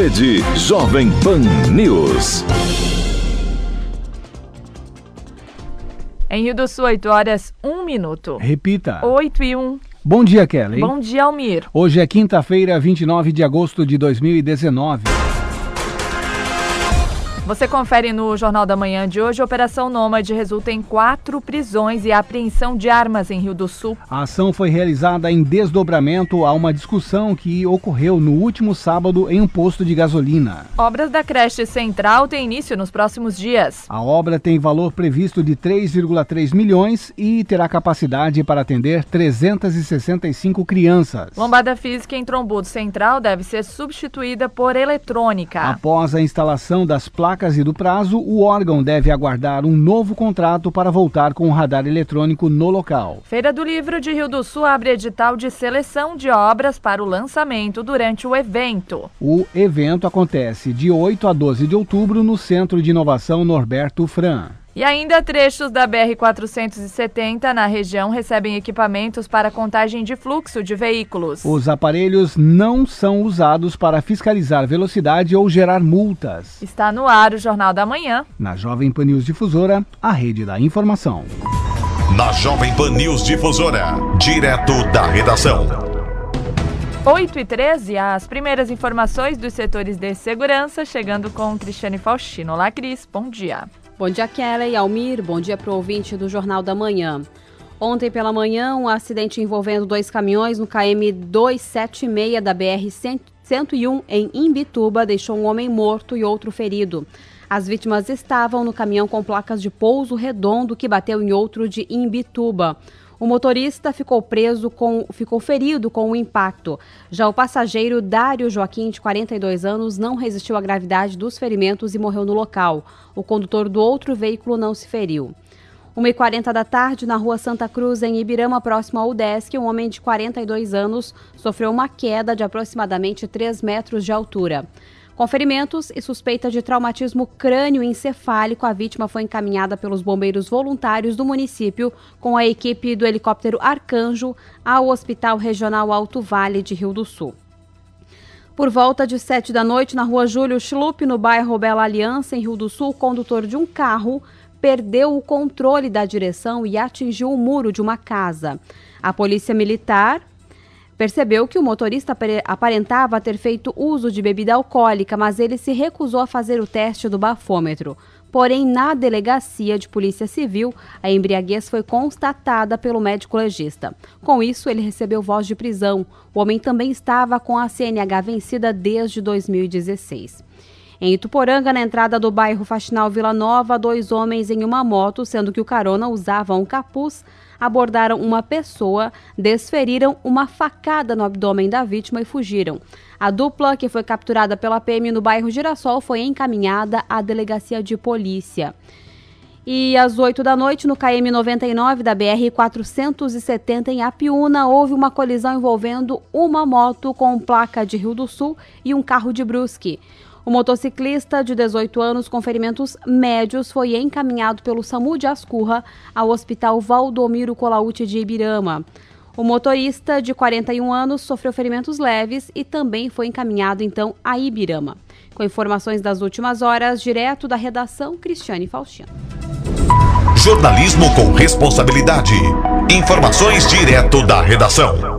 Rede Jovem Pan News. Em Rio do Sul, 8 horas, 1 minuto. Repita. 8 e 1. Bom dia, Kelly. Bom dia, Almir. Hoje é quinta-feira, 29 de agosto de 2019. Você confere no Jornal da Manhã de hoje. Operação Nômade resulta em quatro prisões e apreensão de armas em Rio do Sul. A ação foi realizada em desdobramento a uma discussão que ocorreu no último sábado em um posto de gasolina. Obras da creche central têm início nos próximos dias. A obra tem valor previsto de 3,3 milhões e terá capacidade para atender 365 crianças. Lombada física em Trombudo Central deve ser substituída por eletrônica. Após a instalação das placas e do prazo, o órgão deve aguardar um novo contrato para voltar com o radar eletrônico no local. Feira do Livro de Rio do Sul abre edital de seleção de obras para o lançamento durante o evento. O evento acontece de 8 a 12 de outubro no Centro de Inovação Norberto Fran. E ainda trechos da BR-470 na região recebem equipamentos para contagem de fluxo de veículos. Os aparelhos não são usados para fiscalizar velocidade ou gerar multas. Está no ar o Jornal da Manhã. Na Jovem Pan News Difusora, a rede da informação. Na Jovem Pan News Difusora, direto da redação. 8 e 13, as primeiras informações dos setores de segurança, chegando com Cristiane Faustino. Olá, Cris, bom dia. Bom dia, Kelly Almir. Bom dia para o ouvinte do Jornal da Manhã. Ontem pela manhã, um acidente envolvendo dois caminhões no KM 276 da BR-101 em Imbituba deixou um homem morto e outro ferido. As vítimas estavam no caminhão com placas de pouso redondo que bateu em outro de Imbituba. O motorista ficou preso com, ficou ferido com o impacto. Já o passageiro Dário Joaquim, de 42 anos, não resistiu à gravidade dos ferimentos e morreu no local. O condutor do outro veículo não se feriu. 1h40 da tarde, na rua Santa Cruz, em Ibirama, próximo ao UDESC, um homem de 42 anos sofreu uma queda de aproximadamente 3 metros de altura. Com ferimentos e suspeita de traumatismo crânioencefálico, a vítima foi encaminhada pelos bombeiros voluntários do município com a equipe do helicóptero Arcanjo ao Hospital Regional Alto Vale de Rio do Sul. Por volta de sete da noite, na rua Júlio Schlupp, no bairro Bela Aliança, em Rio do Sul, o condutor de um carro perdeu o controle da direção e atingiu o muro de uma casa. A polícia militar percebeu que o motorista aparentava ter feito uso de bebida alcoólica, mas ele se recusou a fazer o teste do bafômetro. Porém, na delegacia de Polícia Civil, a embriaguez foi constatada pelo médico legista. Com isso, ele recebeu voz de prisão. O homem também estava com a CNH vencida desde 2016. Em Ituporanga, na entrada do bairro Faxinal Vila Nova, dois homens em uma moto, sendo que o carona usava um capuz, abordaram uma pessoa, desferiram uma facada no abdômen da vítima e fugiram. A dupla, que foi capturada pela PM no bairro Girassol, foi encaminhada à delegacia de polícia. E às 8 da noite, no KM 99 da BR 470 em Apiúna, houve uma colisão envolvendo uma moto com placa de Rio do Sul e um carro de Brusque. O motociclista de 18 anos com ferimentos médios foi encaminhado pelo SAMU de Ascurra ao Hospital Valdomiro Colaute de Ibirama. O motorista de 41 anos sofreu ferimentos leves e também foi encaminhado então a Ibirama. Com informações das últimas horas, direto da redação, Cristiane Faustino. Jornalismo com responsabilidade. Informações direto da redação.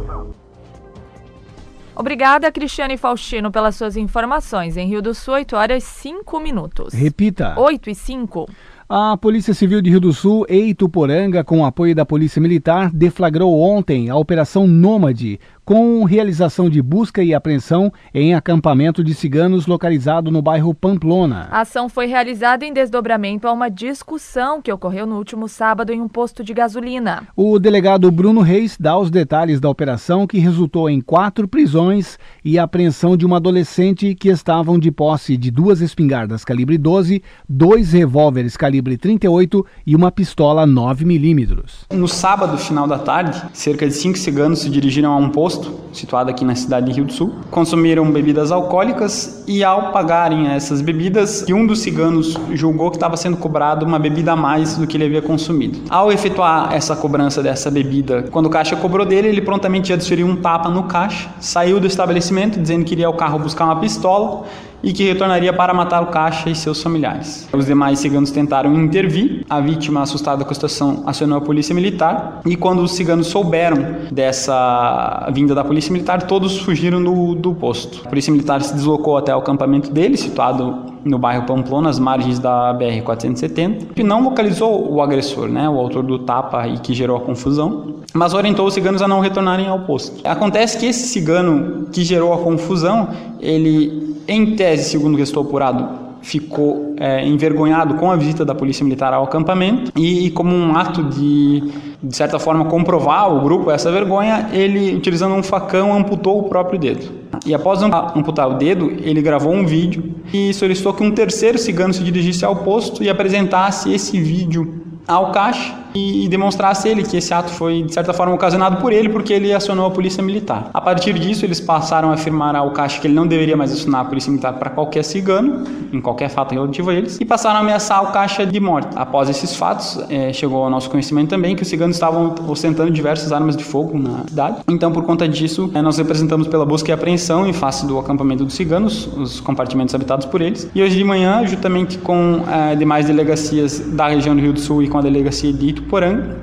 Obrigada, Cristiane Faustino, pelas suas informações. Em Rio do Sul, 8 horas 5 minutos. Repita. 8 e 5. A Polícia Civil de Rio do Sul e Ituporanga, com apoio da Polícia Militar, deflagrou ontem a Operação Nômade, com realização de busca e apreensão em acampamento de ciganos localizado no bairro Pamplona. A ação foi realizada em desdobramento a uma discussão que ocorreu no último sábado em um posto de gasolina. O delegado Bruno Reis dá os detalhes da operação que resultou em quatro prisões e apreensão de uma adolescente que estavam de posse de duas espingardas calibre 12, dois revólveres calibre 38 e uma pistola 9 milímetros. No sábado, final da tarde, cerca de cinco ciganos se dirigiram a um posto posto, situado aqui na cidade de Rio do Sul. Consumiram bebidas alcoólicas e, ao pagarem essas bebidas, um dos ciganos julgou que estava sendo cobrado uma bebida a mais do que ele havia consumido. Ao efetuar essa cobrança dessa bebida, quando o caixa cobrou dele, ele prontamente já desferiu um tapa no caixa, saiu do estabelecimento dizendo que iria ao carro buscar uma pistola e que retornaria para matar o caixa e seus familiares. Os demais ciganos tentaram intervir, a vítima, assustada com a situação, acionou a polícia militar e quando os ciganos souberam dessa vinda da polícia militar, todos fugiram do, do posto. A polícia militar se deslocou até o acampamento dele, situado no bairro Pamplona, às margens da BR-470, e não localizou o agressor, né, o autor do tapa e que gerou a confusão, mas orientou os ciganos a não retornarem ao posto. Acontece que esse cigano que gerou a confusão, ele em tese, segundo que estou apurado, ficou é, envergonhado com a visita da polícia militar ao acampamento e, e, como um ato de, de certa forma, comprovar o grupo essa vergonha, ele, utilizando um facão, amputou o próprio dedo. E após amputar o dedo, ele gravou um vídeo e solicitou que um terceiro cigano se dirigisse ao posto e apresentasse esse vídeo ao caixa e, demonstrasse ele que esse ato foi de certa forma ocasionado por ele porque ele acionou a polícia militar. A partir disso, eles passaram a afirmar ao caixa que ele não deveria mais acionar a polícia militar para qualquer cigano, em qualquer fato relativo a eles, e passaram a ameaçar o caixa de morte. Após esses fatos, é, chegou ao nosso conhecimento também que os ciganos estavam ostentando diversas armas de fogo na cidade. Então, por conta disso, é, nós representamos pela busca e apreensão em face do acampamento dos ciganos, os compartimentos habitados por eles. E hoje de manhã, juntamente com é, demais delegacias da região do Rio do Sul e com a delegacia de Ituporanga,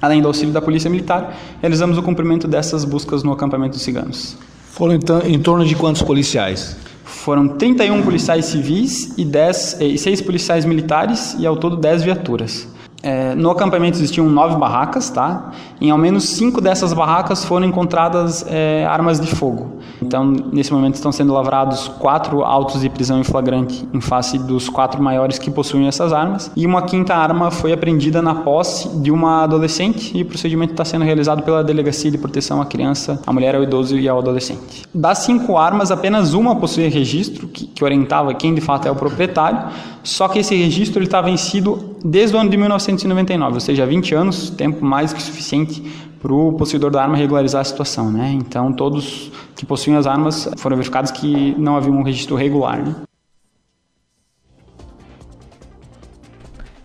além do auxílio da Polícia Militar, realizamos o cumprimento dessas buscas no acampamento dos ciganos. Foram então, em torno de quantos policiais? Foram 31 policiais civis e, 10, e 6 policiais militares e ao todo 10 viaturas. É, no acampamento existiam nove barracas, tá? Em ao menos cinco dessas barracas foram encontradas é, armas de fogo. Então, nesse momento estão sendo lavrados quatro autos de prisão em flagrante em face dos quatro maiores que possuem essas armas. E uma quinta arma foi apreendida na posse de uma adolescente e o procedimento está sendo realizado pela Delegacia de Proteção à Criança, à Mulher, ao Idoso e ao Adolescente. Das cinco armas, apenas uma possuía registro que, que orientava quem de fato é o proprietário, só que esse registro estava vencido desde o ano de 1999, ou seja, 20 anos, tempo mais que suficiente para o possuidor da arma regularizar a situação. Né? Então, todos que possuem as armas foram verificados que não havia um registro regular. Né?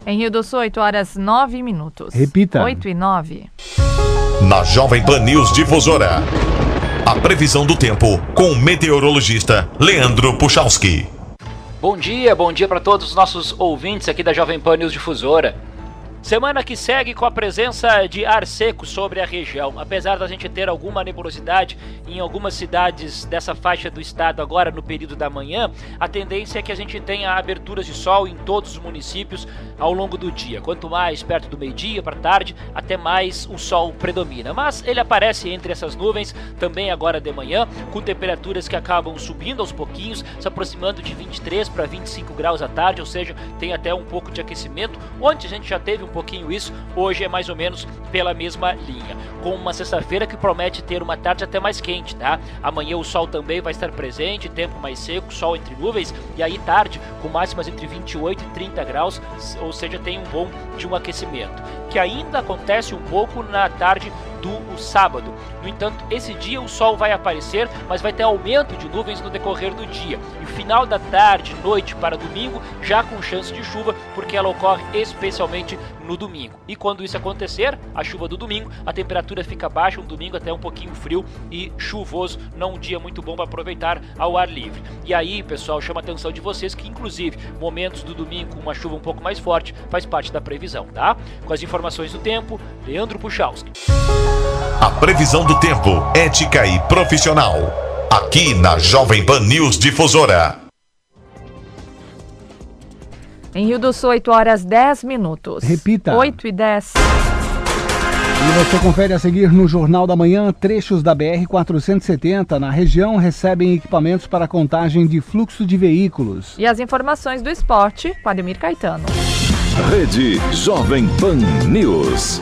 Em Rio do Sul, 8 horas 9 minutos. Repita. 8 e 9. Na Jovem Pan News Difusora. A previsão do tempo com o meteorologista Leandro Puchalski. Bom dia, bom dia para todos os nossos ouvintes aqui da Jovem Pan News Difusora. Semana que segue com a presença de ar seco sobre a região. Apesar da gente ter alguma nebulosidade em algumas cidades dessa faixa do estado agora no período da manhã, a tendência é que a gente tenha aberturas de sol em todos os municípios ao longo do dia. Quanto mais perto do meio-dia para tarde, até mais o sol predomina. Mas ele aparece entre essas nuvens também agora de manhã, com temperaturas que acabam subindo aos pouquinhos, se aproximando de 23 para 25 graus à tarde, ou seja, tem até um pouco de aquecimento. Ontem a gente já teve um pouquinho isso, hoje é mais ou menos pela mesma linha. Com uma sexta-feira que promete ter uma tarde até mais quente, tá? Amanhã o sol também vai estar presente, tempo mais seco, sol entre nuvens, e aí tarde com máximas entre 28 e 30 graus, ou seja, tem um bom de um aquecimento, que ainda acontece um pouco na tarde do sábado. No entanto, esse dia o sol vai aparecer, mas vai ter aumento de nuvens no decorrer do dia. E final da tarde, noite para domingo, já com chance de chuva, porque ela ocorre especialmente no domingo. E quando isso acontecer, a chuva do domingo, a temperatura fica baixa, um domingo até um pouquinho frio e chuvoso, não um dia muito bom para aproveitar ao ar livre. E aí, pessoal, chama a atenção de vocês que inclusive momentos do domingo com uma chuva um pouco mais forte faz parte da previsão, tá? Com as informações do tempo, Leandro Puchalski. A previsão do tempo, ética e profissional. Aqui na Jovem Pan News Difusora. Em Rio do Sul, 8 horas 10 minutos. Repita. 8 e 10. E você confere a seguir no Jornal da Manhã, trechos da BR-470 na região recebem equipamentos para contagem de fluxo de veículos. E as informações do esporte, com Ademir Caetano. Rede Jovem Pan News.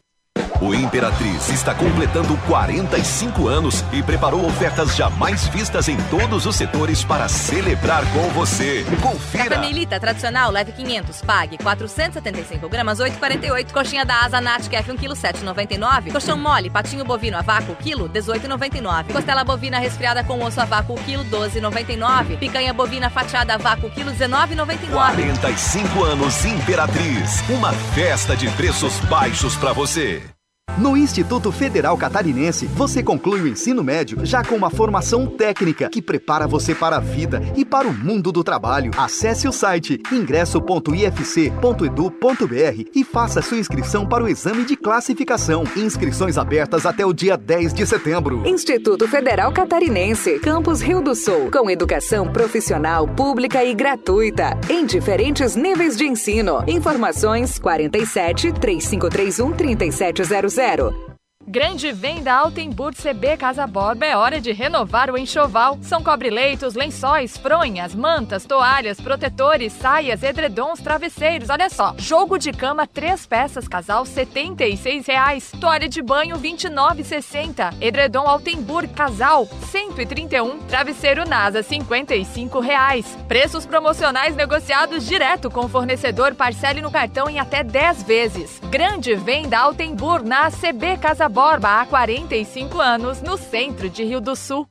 O Imperatriz está completando 45 anos e preparou ofertas jamais vistas em todos os setores para celebrar com você. Confira! Café tradicional, leve 500, pague 475 gramas, 8,48. Coxinha da Asa Nat Kef, 1 kg, 7,99. Colchão mole, patinho bovino a vácuo, quilo, 18,99. Costela bovina resfriada com osso a vácuo, quilo, 12,99. Picanha bovina fatiada a vácuo, quilo, 19,99. 45 anos Imperatriz, uma festa de preços baixos para você. No Instituto Federal Catarinense, você conclui o ensino médio já com uma formação técnica que prepara você para a vida e para o mundo do trabalho. Acesse o site ingresso.ifc.edu.br e faça sua inscrição para o exame de classificação. Inscrições abertas até o dia 10 de setembro. Instituto Federal Catarinense, Campus Rio do Sul, com educação profissional, pública e gratuita, em diferentes níveis de ensino. Informações 47 3531 3700 zero. Grande venda Altenburg CB Casa Borba é hora de renovar o enxoval. São cobre-leitos, lençóis, fronhas, mantas, toalhas, protetores, saias, edredons, travesseiros. Olha só, jogo de cama três peças casal 76 reais. Toalha de banho R$ 29,60. Edredom Altenburg casal R$ 131. Travesseiro NASA 55 reais. Preços promocionais negociados direto com o fornecedor. Parcele no cartão em até 10 vezes. Grande venda Altenburg na CB Casa Borba há 45 anos, no centro de Rio do Sul.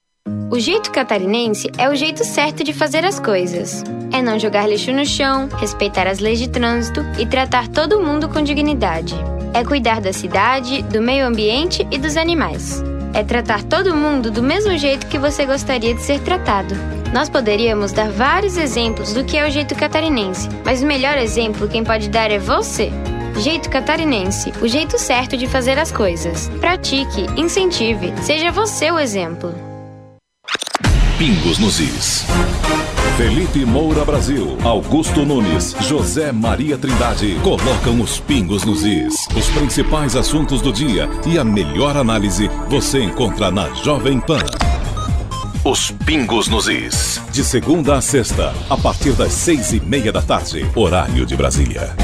O jeito catarinense é o jeito certo de fazer as coisas. É não jogar lixo no chão, respeitar as leis de trânsito e tratar todo mundo com dignidade. É cuidar da cidade, do meio ambiente e dos animais. É tratar todo mundo do mesmo jeito que você gostaria de ser tratado. Nós poderíamos dar vários exemplos do que é o jeito catarinense, mas o melhor exemplo quem pode dar é você. Jeito Catarinense, o jeito certo de fazer as coisas. Pratique, incentive, seja você o exemplo. Pingos nos Is. Felipe Moura Brasil, Augusto Nunes, José Maria Trindade colocam os pingos nos is. Os principais assuntos do dia e a melhor análise você encontra na Jovem Pan. Os Pingos nos Is. De segunda a sexta, a partir das seis e meia da tarde, horário de Brasília.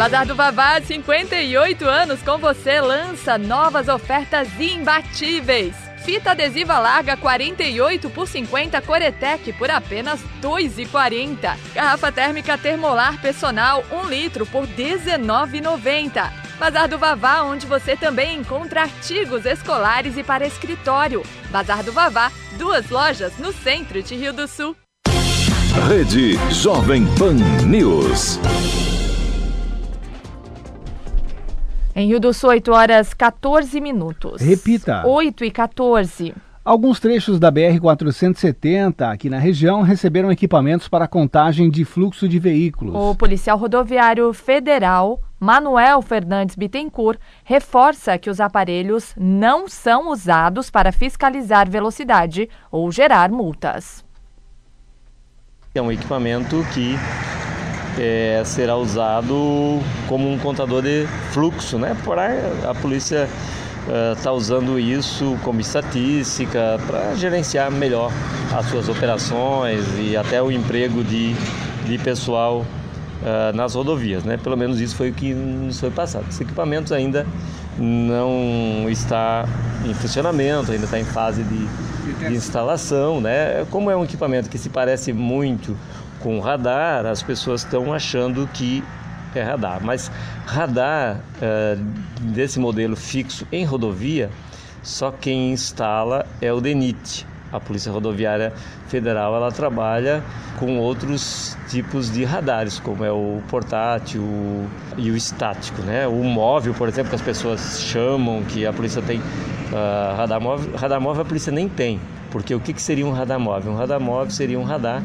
Bazar do Vavá, 58 anos com você, lança novas ofertas imbatíveis. Fita adesiva larga 48 por 50 Coretec por apenas 2,40. Garrafa térmica termolar personal 1 litro por 19,90. Bazar do Vavá, onde você também encontra artigos escolares e para escritório. Bazar do Vavá, duas lojas no centro de Rio do Sul. Rede Jovem Pan News. Em Rio do Sul, 8 horas 14 minutos. Repita. 8 e 14. Alguns trechos da BR-470 aqui na região receberam equipamentos para contagem de fluxo de veículos. O policial rodoviário federal Manuel Fernandes Bittencourt reforça que os aparelhos não são usados para fiscalizar velocidade ou gerar multas. É um equipamento que é, será usado como um contador de fluxo, né? Porém, a polícia está uh, usando isso como estatística para gerenciar melhor as suas operações e até o emprego de, de pessoal uh, nas rodovias, né? Pelo menos isso foi o que nos foi passado. Esse equipamento ainda não está em funcionamento, ainda está em fase de, de instalação, né? Como é um equipamento que se parece muito com radar, as pessoas estão achando que é radar. Mas radar uh, desse modelo fixo em rodovia, só quem instala é o DENIT. A Polícia Rodoviária Federal ela trabalha com outros tipos de radares, como é o portátil e o estático, né? O móvel, por exemplo, que as pessoas chamam, que a polícia tem uh, radar móvel. Radar móvel a polícia nem tem, porque o que, que seria um radar móvel? Um radar móvel seria um radar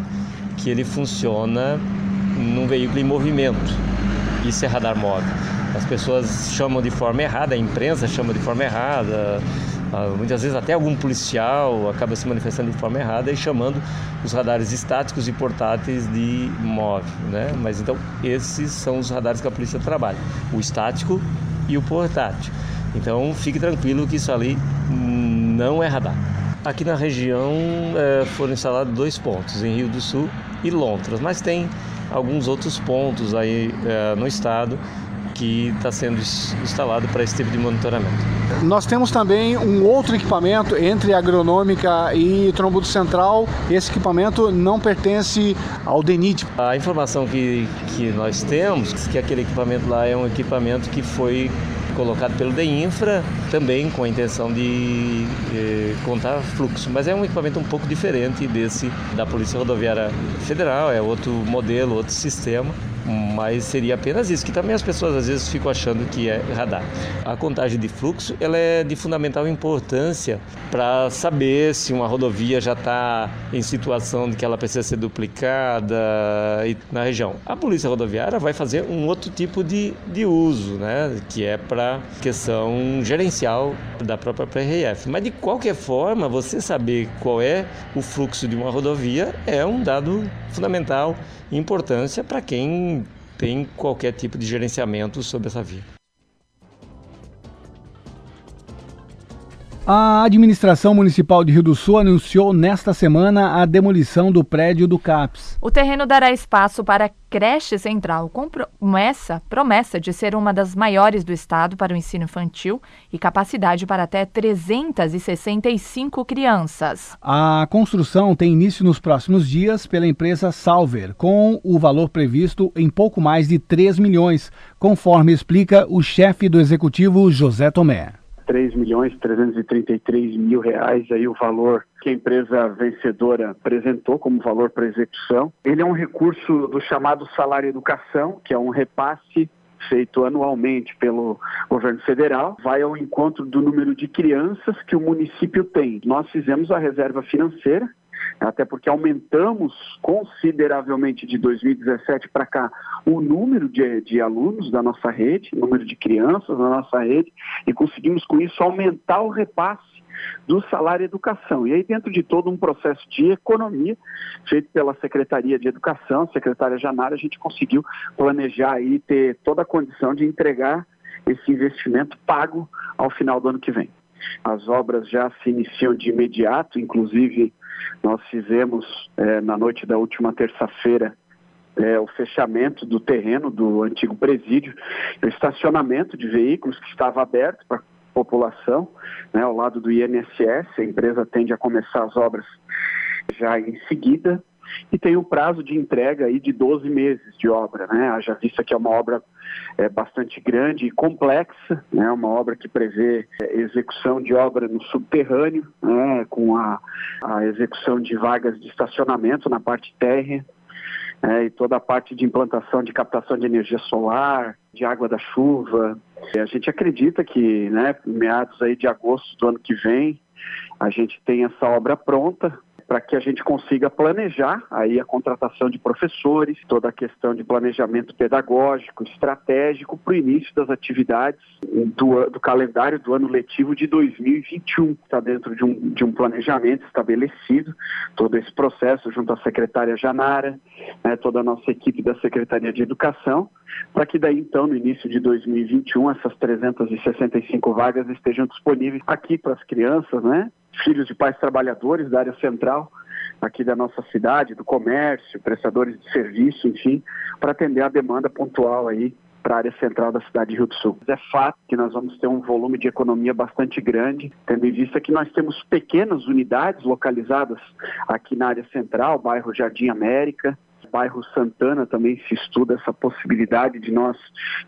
que ele funciona num veículo em movimento. Isso é radar móvel. As pessoas chamam de forma errada, a imprensa chama de forma errada, ah, muitas vezes até algum policial acaba se manifestando de forma errada e chamando os radares estáticos e portáteis de móvel, né? Mas então esses são os radares que a polícia trabalha, o estático e o portátil. Então fique tranquilo que isso ali não é radar. Aqui na região é, foram instalados dois pontos, em Rio do Sul e Lontras, mas tem alguns outros pontos aí é, no estado que está sendo instalado para esse tipo de monitoramento. Nós temos também um outro equipamento entre agronômica e trombudo central. Esse equipamento não pertence ao DENIT. A informação que, que nós temos é que aquele equipamento lá é um equipamento que foi colocado pelo DEINFRA, também com a intenção de eh, contar fluxo, mas é um equipamento um pouco diferente desse da Polícia Rodoviária Federal, é outro modelo, outro sistema mas seria apenas isso, que também as pessoas às vezes ficam achando que é radar. A contagem de fluxo ela é de fundamental importância para saber se uma rodovia já está em situação de que ela precisa ser duplicada na região. A polícia rodoviária vai fazer um outro tipo de, de uso, né, que é para questão gerencial da própria PRF. Mas de qualquer forma, você saber qual é o fluxo de uma rodovia é um dado fundamental importância para quem tem qualquer tipo de gerenciamento sobre essa via. A administração municipal de Rio do Sul anunciou nesta semana a demolição do prédio do CAPS. O terreno dará espaço para a creche central, com promessa, promessa de ser uma das maiores do estado para o ensino infantil e capacidade para até 365 crianças. A construção tem início nos próximos dias pela empresa Salver, com o valor previsto em pouco mais de 3 milhões, conforme explica o chefe do executivo José Tomé. 3 milhões 333 mil reais aí o valor que a empresa vencedora apresentou como valor para execução. Ele é um recurso do chamado salário educação, que é um repasse feito anualmente pelo governo federal, vai ao encontro do número de crianças que o município tem. Nós fizemos a reserva financeira, até porque aumentamos consideravelmente de 2017 para cá o número de, de, alunos da nossa rede, o número de crianças na nossa rede, e conseguimos com isso aumentar o repasse do salário educação. E aí, dentro de todo um processo de economia feito pela Secretaria de Educação, secretária Janara, a gente conseguiu planejar e ter toda a condição de entregar esse investimento pago ao final do ano que vem. As obras já se iniciam de imediato, inclusive nós fizemos é, na noite da última terça-feira é, o fechamento do terreno do antigo presídio, o estacionamento de veículos que estava aberto para a população, né, ao lado do INSS. A empresa tende a começar as obras já em seguida e tem um prazo de entrega aí de 12 meses de obra, né? Haja vista que é uma obra é, bastante grande e complexa, né? Uma obra que prevê é, execução de obra no subterrâneo, né? Com a, a execução de vagas de estacionamento na parte térrea, é, e toda a parte de implantação de captação de energia solar, de água da chuva. E a gente acredita que, né, meados aí de agosto do ano que vem, a gente tem essa obra pronta, para que a gente consiga planejar aí a contratação de professores, toda a questão de planejamento pedagógico, estratégico para o início das atividades do, do, calendário do ano letivo de 2021. Está dentro de um, de um planejamento estabelecido, todo esse processo junto à secretária Janara, né, toda a nossa equipe da Secretaria de Educação, para que daí então, no início de 2021, essas 365 vagas estejam disponíveis aqui para as crianças, né? Filhos de pais trabalhadores da área central aqui da nossa cidade, do comércio, prestadores de serviço, enfim, para atender a demanda pontual aí para a área central da cidade de Rio do Sul. É fato que nós vamos ter um volume de economia bastante grande, tendo em vista que nós temos pequenas unidades localizadas aqui na área central, bairro Jardim América, bairro Santana também se estuda essa possibilidade de nós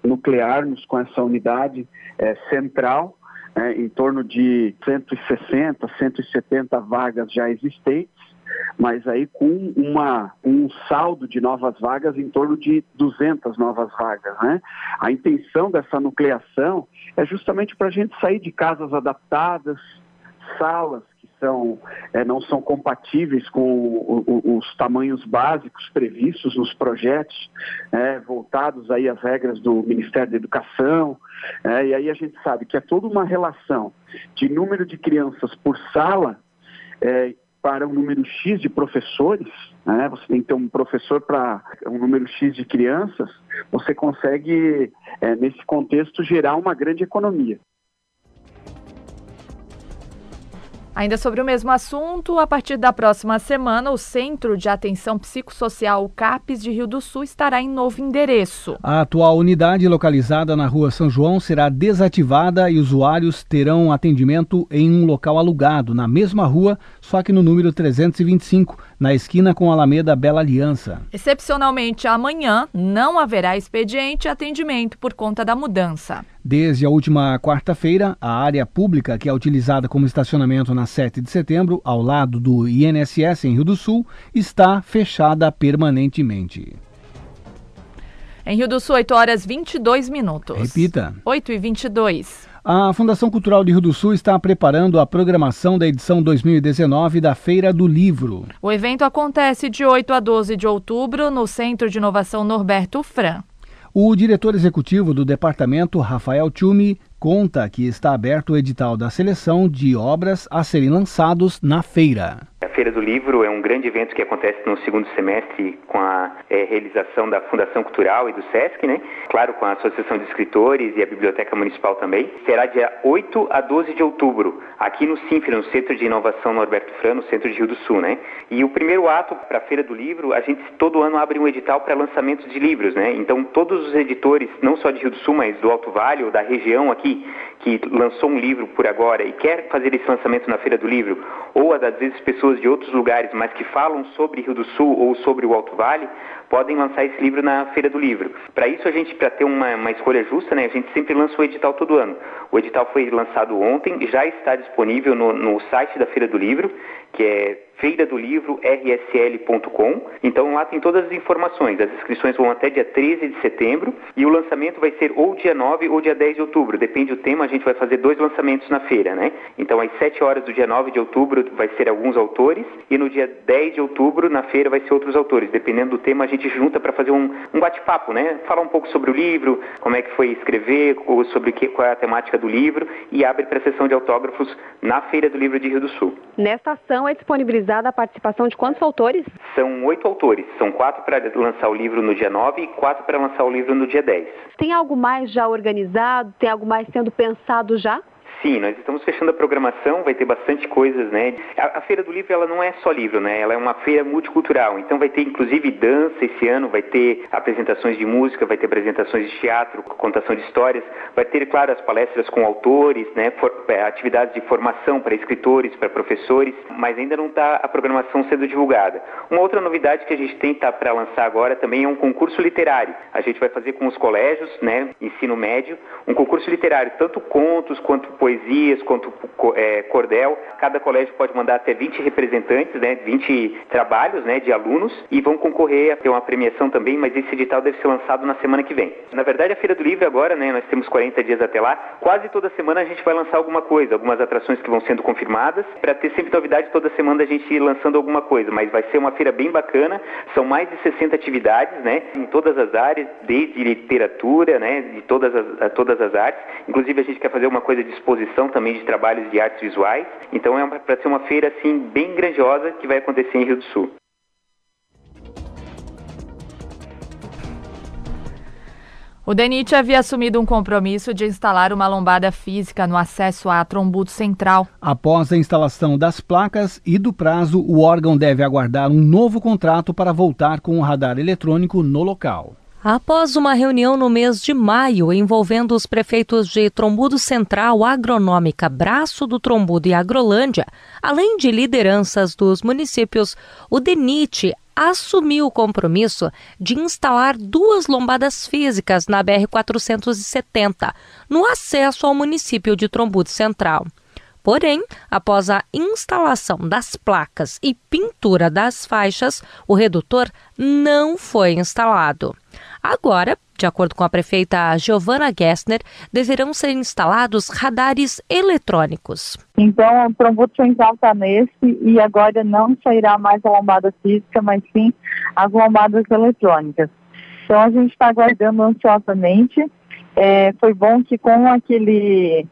nuclearmos com essa unidade é, central né, em torno de 160, 170 vagas já existentes, mas aí com uma, um saldo de novas vagas em torno de 200 novas vagas. Né? A intenção dessa nucleação é justamente para a gente sair de casas adaptadas, salas são, é, não são compatíveis com o, o, os tamanhos básicos previstos nos projetos, é, voltados aí às regras do Ministério da Educação. É, e aí a gente sabe que é toda uma relação de número de crianças por sala é, para um número X de professores, né? você tem que ter um professor para um número X de crianças, você consegue, é, nesse contexto, gerar uma grande economia. Ainda sobre o mesmo assunto, a partir da próxima semana, o Centro de Atenção Psicossocial CAPES de Rio do Sul estará em novo endereço. A atual unidade localizada na Rua São João será desativada e usuários terão atendimento em um local alugado, na mesma rua, só que no número 325, na esquina com a Alameda Bela Aliança. Excepcionalmente, amanhã não haverá expediente e atendimento por conta da mudança. Desde a última quarta-feira, a área pública, que é utilizada como estacionamento na 7 de setembro, ao lado do INSS em Rio do Sul, está fechada permanentemente. Em Rio do Sul, 8 horas 22 minutos. Repita. 8 e 22. A Fundação Cultural de Rio do Sul está preparando a programação da edição 2019 da Feira do Livro. O evento acontece de 8 a 12 de outubro no Centro de Inovação Norberto Fran. O diretor executivo do departamento, Rafael Tchumi, conta que está aberto o edital da seleção de obras a serem lançados na feira. A Feira do Livro é um grande evento que acontece no segundo semestre com a é, realização da Fundação Cultural e do SESC, né? Claro, com a Associação de Escritores e a Biblioteca Municipal também. Será dia 8 a 12 de outubro, aqui no CINFRA, no Centro de Inovação Norberto Fran, no centro de Rio do Sul, né? E o primeiro ato para a Feira do Livro, a gente todo ano abre um edital para lançamento de livros, né? Então, todos os editores, não só de Rio do Sul, mas do Alto Vale ou da região aqui, que lançou um livro por agora e quer fazer esse lançamento na Feira do Livro, ou às vezes pessoas de outros lugares, mas que falam sobre Rio do Sul ou sobre o Alto Vale, podem lançar esse livro na Feira do Livro. Para isso, a gente, para ter uma, uma, escolha justa, né, a gente sempre lança o edital todo ano. O edital foi lançado ontem, já está disponível no, no site da Feira do Livro, que é feira do livro rsl.com. Então lá tem todas as informações. As inscrições vão até dia 13 de setembro e o lançamento vai ser ou dia 9 ou dia 10 de outubro. Depende do tema, a gente vai fazer dois lançamentos na feira, né? Então às 7 horas do dia 9 de outubro vai ser alguns autores e no dia 10 de outubro na feira vai ser outros autores. Dependendo do tema, a gente junta para fazer um, um bate-papo, né? Falar um pouco sobre o livro, como é que foi escrever, sobre que, qual é a temática do livro e abre para a sessão de autógrafos na Feira do Livro de Rio do Sul. Nesta ação é disponibilizada a participação de quantos autores? São oito autores. São quatro para lançar o livro no dia 9 e quatro para lançar o livro no dia 10. Tem algo mais já organizado? Tem algo mais sendo pensado já? Sim, nós estamos fechando a programação, vai ter bastante coisas, né? A, a, Feira do Livro, ela não é só livro, né? Ela é uma feira multicultural, então vai ter inclusive dança esse ano, vai ter apresentações de música, vai ter apresentações de teatro, contação de histórias, vai ter, claro, as palestras com autores, né? For, é, atividades de formação para escritores, para professores, mas ainda não está a programação sendo divulgada. Uma outra novidade que a gente tem tá para lançar agora também é um concurso literário. A gente vai fazer com os colégios, né? Ensino médio, um concurso literário, tanto contos quanto poesias, quanto é, cordel. Cada colégio pode mandar até 20 representantes, né, 20 trabalhos né, de alunos e vão concorrer a ter uma premiação também, mas esse edital deve ser lançado na semana que vem. Na verdade, a Feira do Livro agora, né, nós temos 40 dias até lá, quase toda semana a gente vai lançar alguma coisa, algumas atrações que vão sendo confirmadas, para ter sempre novidade toda semana a gente lançando alguma coisa, mas vai ser uma feira bem bacana, são mais de 60 atividades, né, em todas as áreas, desde literatura, né, de todas as, todas as artes, inclusive a gente quer fazer uma coisa de exposição exposição também de trabalhos de artes visuais. Então é para ser uma feira assim bem grandiosa que vai acontecer em Rio do Sul. O DENIT havia assumido um compromisso de instalar uma lombada física no acesso à Trombudo Central. Após a instalação das placas e do prazo, o órgão deve aguardar um novo contrato para voltar com o radar eletrônico no local. Após uma reunião no mês de maio envolvendo os prefeitos de Trombudo Central, Agronômica, Braço do Trombudo e Agrolândia, além de lideranças dos municípios, o DENIT assumiu o compromisso de instalar duas lombadas físicas na BR-470, no acesso ao município de Trombudo Central. Porém, após a instalação das placas e pintura das faixas, o redutor não foi instalado. Agora, de acordo com a prefeita Giovana Gessner, deverão ser instalados radares eletrônicos. Então, o trombudo central está nesse e agora não sairá mais a lombada física, mas sim as lombadas eletrônicas. Então, a gente está aguardando ansiosamente. É, foi bom que com aquele